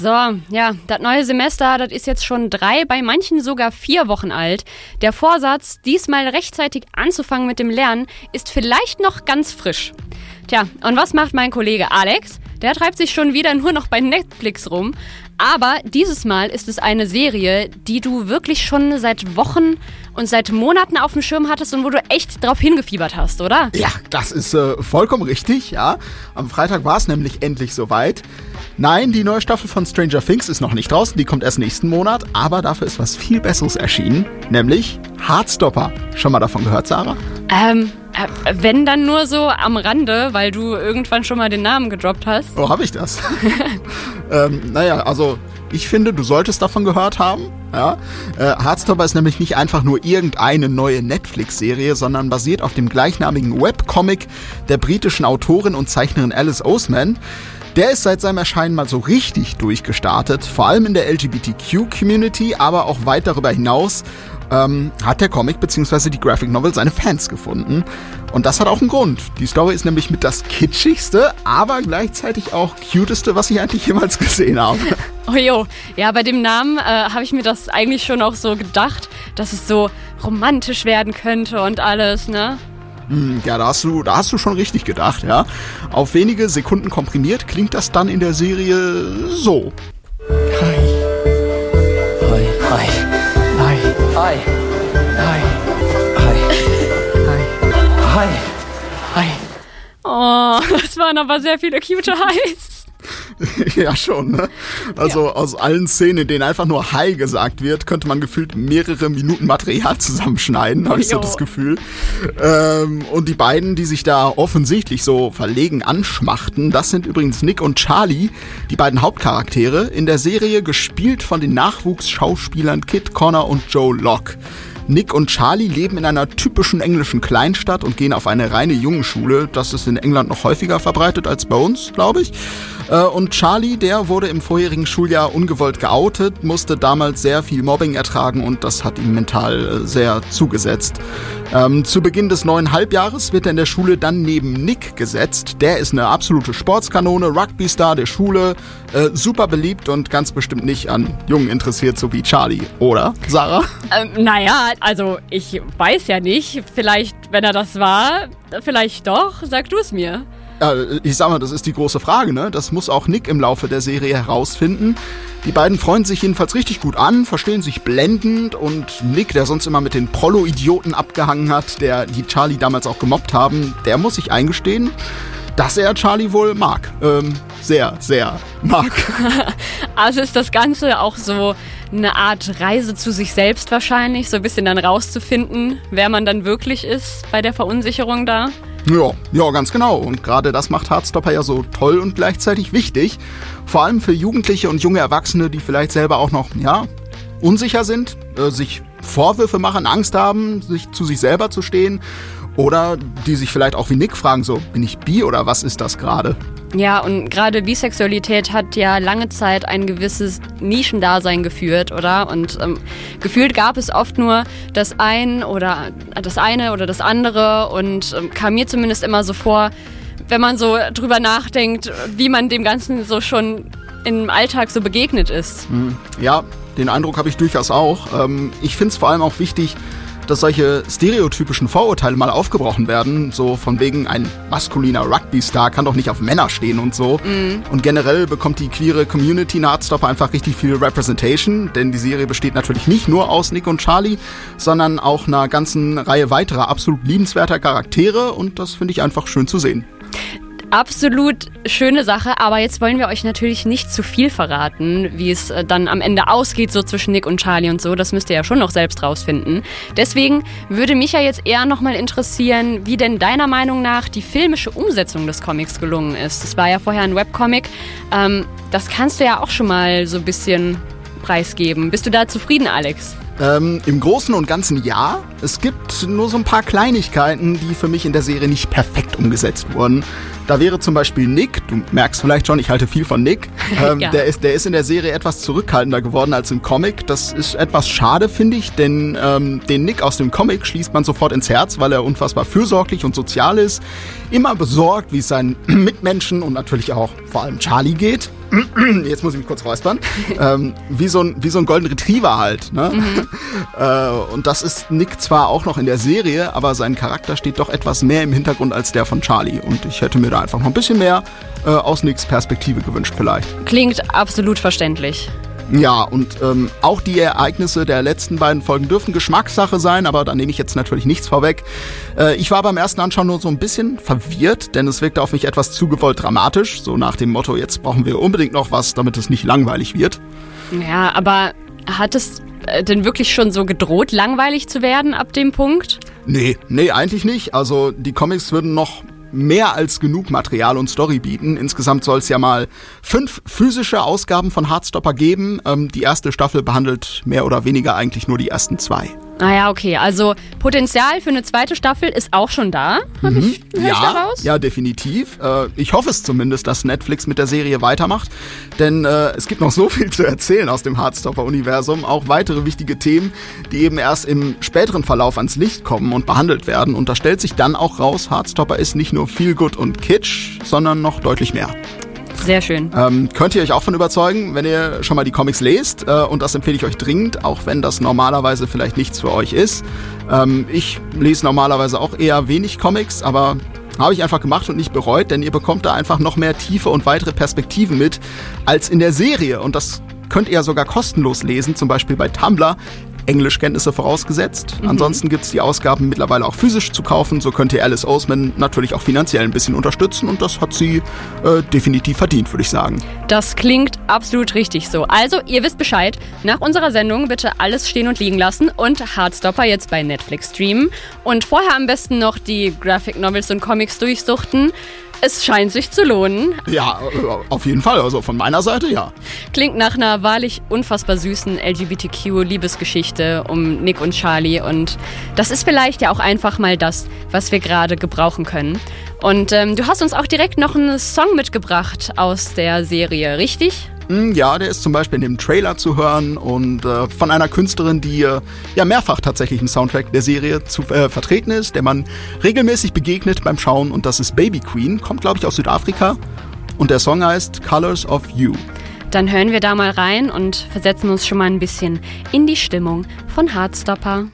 So, ja, das neue Semester, das ist jetzt schon drei, bei manchen sogar vier Wochen alt. Der Vorsatz, diesmal rechtzeitig anzufangen mit dem Lernen, ist vielleicht noch ganz frisch. Tja, und was macht mein Kollege Alex? Der treibt sich schon wieder nur noch bei Netflix rum. Aber dieses Mal ist es eine Serie, die du wirklich schon seit Wochen und seit Monaten auf dem Schirm hattest und wo du echt drauf hingefiebert hast, oder? Ja, das ist äh, vollkommen richtig, ja. Am Freitag war es nämlich endlich soweit. Nein, die neue Staffel von Stranger Things ist noch nicht draußen, die kommt erst nächsten Monat, aber dafür ist was viel Besseres erschienen, nämlich Heartstopper. Schon mal davon gehört, Sarah? Ähm, äh, wenn dann nur so am Rande, weil du irgendwann schon mal den Namen gedroppt hast. Oh, habe ich das? ähm, naja, also ich finde, du solltest davon gehört haben. Ja? Äh, Heartstopper ist nämlich nicht einfach nur irgendeine neue Netflix-Serie, sondern basiert auf dem gleichnamigen Webcomic der britischen Autorin und Zeichnerin Alice Oseman. Der ist seit seinem Erscheinen mal so richtig durchgestartet, vor allem in der LGBTQ-Community, aber auch weit darüber hinaus ähm, hat der Comic bzw. die Graphic Novel seine Fans gefunden. Und das hat auch einen Grund. Die Story ist nämlich mit das kitschigste, aber gleichzeitig auch cuteste, was ich eigentlich jemals gesehen habe. Oh jo, ja, bei dem Namen äh, habe ich mir das eigentlich schon auch so gedacht, dass es so romantisch werden könnte und alles, ne? Hm, ja, da hast du, da hast du schon richtig gedacht, ja. Auf wenige Sekunden komprimiert klingt das dann in der Serie so. Hi. Hi. Hi. Hi. Hi. Hi. Hi. Hi. Hi. Oh, das waren aber sehr viele cute Highs. ja, schon, ne? Also ja. aus allen Szenen, in denen einfach nur Hi gesagt wird, könnte man gefühlt mehrere Minuten Material zusammenschneiden, habe ich so das Gefühl. Ähm, und die beiden, die sich da offensichtlich so verlegen anschmachten, das sind übrigens Nick und Charlie, die beiden Hauptcharaktere, in der Serie gespielt von den Nachwuchsschauspielern Kit Connor und Joe Locke. Nick und Charlie leben in einer typischen englischen Kleinstadt und gehen auf eine reine Jungenschule. Das ist in England noch häufiger verbreitet als bei uns, glaube ich. Äh, und Charlie, der wurde im vorherigen Schuljahr ungewollt geoutet, musste damals sehr viel Mobbing ertragen und das hat ihm mental äh, sehr zugesetzt. Ähm, zu Beginn des neuen Halbjahres wird er in der Schule dann neben Nick gesetzt. Der ist eine absolute Sportskanone, Rugby-Star der Schule, äh, super beliebt und ganz bestimmt nicht an Jungen interessiert, so wie Charlie, oder, Sarah? Ähm, naja, also ich weiß ja nicht. Vielleicht, wenn er das war, vielleicht doch. Sag du es mir. Ja, ich sag mal, das ist die große Frage, ne? Das muss auch Nick im Laufe der Serie herausfinden. Die beiden freuen sich jedenfalls richtig gut an, verstehen sich blendend und Nick, der sonst immer mit den Prollo-Idioten abgehangen hat, der die Charlie damals auch gemobbt haben, der muss sich eingestehen, dass er Charlie wohl mag. Ähm, sehr, sehr mag. also ist das Ganze auch so eine Art Reise zu sich selbst wahrscheinlich, so ein bisschen dann rauszufinden, wer man dann wirklich ist bei der Verunsicherung da. Ja, ja, ganz genau. Und gerade das macht Hardstopper ja so toll und gleichzeitig wichtig. Vor allem für Jugendliche und junge Erwachsene, die vielleicht selber auch noch, ja, unsicher sind, äh, sich Vorwürfe machen, Angst haben, sich zu sich selber zu stehen. Oder die sich vielleicht auch wie Nick fragen, so, bin ich bi oder was ist das gerade? Ja, und gerade Bisexualität hat ja lange Zeit ein gewisses Nischendasein geführt, oder? Und ähm, gefühlt gab es oft nur das ein oder das eine oder das andere und ähm, kam mir zumindest immer so vor, wenn man so drüber nachdenkt, wie man dem Ganzen so schon im Alltag so begegnet ist. Hm. Ja, den Eindruck habe ich durchaus auch. Ähm, ich finde es vor allem auch wichtig, dass solche stereotypischen Vorurteile mal aufgebrochen werden. So von wegen, ein maskuliner Rugby-Star kann doch nicht auf Männer stehen und so. Mhm. Und generell bekommt die queere Community in Hardstopper einfach richtig viel Representation, denn die Serie besteht natürlich nicht nur aus Nick und Charlie, sondern auch einer ganzen Reihe weiterer absolut liebenswerter Charaktere und das finde ich einfach schön zu sehen. Absolut schöne Sache, aber jetzt wollen wir euch natürlich nicht zu viel verraten, wie es äh, dann am Ende ausgeht, so zwischen Nick und Charlie und so. Das müsst ihr ja schon noch selbst rausfinden. Deswegen würde mich ja jetzt eher nochmal interessieren, wie denn deiner Meinung nach die filmische Umsetzung des Comics gelungen ist. Das war ja vorher ein Webcomic. Ähm, das kannst du ja auch schon mal so ein bisschen preisgeben. Bist du da zufrieden, Alex? Ähm, Im Großen und Ganzen ja. Es gibt nur so ein paar Kleinigkeiten, die für mich in der Serie nicht perfekt umgesetzt wurden. Da wäre zum Beispiel Nick, du merkst vielleicht schon, ich halte viel von Nick. Ähm, ja. der, ist, der ist in der Serie etwas zurückhaltender geworden als im Comic. Das ist etwas schade, finde ich, denn ähm, den Nick aus dem Comic schließt man sofort ins Herz, weil er unfassbar fürsorglich und sozial ist. Immer besorgt, wie es seinen Mitmenschen und natürlich auch vor allem Charlie geht. jetzt muss ich mich kurz räuspern, ähm, wie, so ein, wie so ein Golden Retriever halt. Ne? Mhm. äh, und das ist Nick zwar auch noch in der Serie, aber sein Charakter steht doch etwas mehr im Hintergrund als der von Charlie. Und ich hätte mir da einfach noch ein bisschen mehr äh, aus Nicks Perspektive gewünscht vielleicht. Klingt absolut verständlich. Ja, und ähm, auch die Ereignisse der letzten beiden Folgen dürfen Geschmackssache sein, aber da nehme ich jetzt natürlich nichts vorweg. Äh, ich war beim ersten Anschauen nur so ein bisschen verwirrt, denn es wirkte auf mich etwas zu gewollt dramatisch, so nach dem Motto, jetzt brauchen wir unbedingt noch was, damit es nicht langweilig wird. Ja, aber hat es äh, denn wirklich schon so gedroht, langweilig zu werden ab dem Punkt? Nee, nee, eigentlich nicht. Also die Comics würden noch mehr als genug Material und Story bieten. Insgesamt soll es ja mal fünf physische Ausgaben von Hardstopper geben. Ähm, die erste Staffel behandelt mehr oder weniger eigentlich nur die ersten zwei. Ah ja, okay. Also Potenzial für eine zweite Staffel ist auch schon da. Hab mhm. ich, ja, daraus? ja, definitiv. Äh, ich hoffe es zumindest, dass Netflix mit der Serie weitermacht. Denn äh, es gibt noch so viel zu erzählen aus dem Hardstopper-Universum. Auch weitere wichtige Themen, die eben erst im späteren Verlauf ans Licht kommen und behandelt werden. Und da stellt sich dann auch raus, Hardstopper ist nicht nur viel gut und Kitsch, sondern noch deutlich mehr. Sehr schön. Ähm, könnt ihr euch auch von überzeugen, wenn ihr schon mal die Comics lest. Äh, und das empfehle ich euch dringend, auch wenn das normalerweise vielleicht nichts für euch ist. Ähm, ich lese normalerweise auch eher wenig Comics, aber habe ich einfach gemacht und nicht bereut, denn ihr bekommt da einfach noch mehr Tiefe und weitere Perspektiven mit als in der Serie. Und das könnt ihr ja sogar kostenlos lesen, zum Beispiel bei Tumblr. Englischkenntnisse vorausgesetzt. Mhm. Ansonsten gibt es die Ausgaben mittlerweile auch physisch zu kaufen. So könnt ihr Alice Oseman natürlich auch finanziell ein bisschen unterstützen und das hat sie äh, definitiv verdient, würde ich sagen. Das klingt absolut richtig so. Also, ihr wisst Bescheid. Nach unserer Sendung bitte alles stehen und liegen lassen und Hardstopper jetzt bei Netflix streamen. Und vorher am besten noch die Graphic Novels und Comics durchsuchten. Es scheint sich zu lohnen. Ja, auf jeden Fall. Also von meiner Seite ja. Klingt nach einer wahrlich unfassbar süßen LGBTQ-Liebesgeschichte um Nick und Charlie. Und das ist vielleicht ja auch einfach mal das, was wir gerade gebrauchen können. Und ähm, du hast uns auch direkt noch einen Song mitgebracht aus der Serie, richtig? Hm, ja, der ist zum Beispiel in dem Trailer zu hören und äh, von einer Künstlerin, die äh, ja mehrfach tatsächlich im Soundtrack der Serie zu, äh, vertreten ist, der man regelmäßig begegnet beim Schauen und das ist Baby Queen, kommt glaube ich aus Südafrika und der Song heißt Colors of You. Dann hören wir da mal rein und versetzen uns schon mal ein bisschen in die Stimmung von Hardstopper.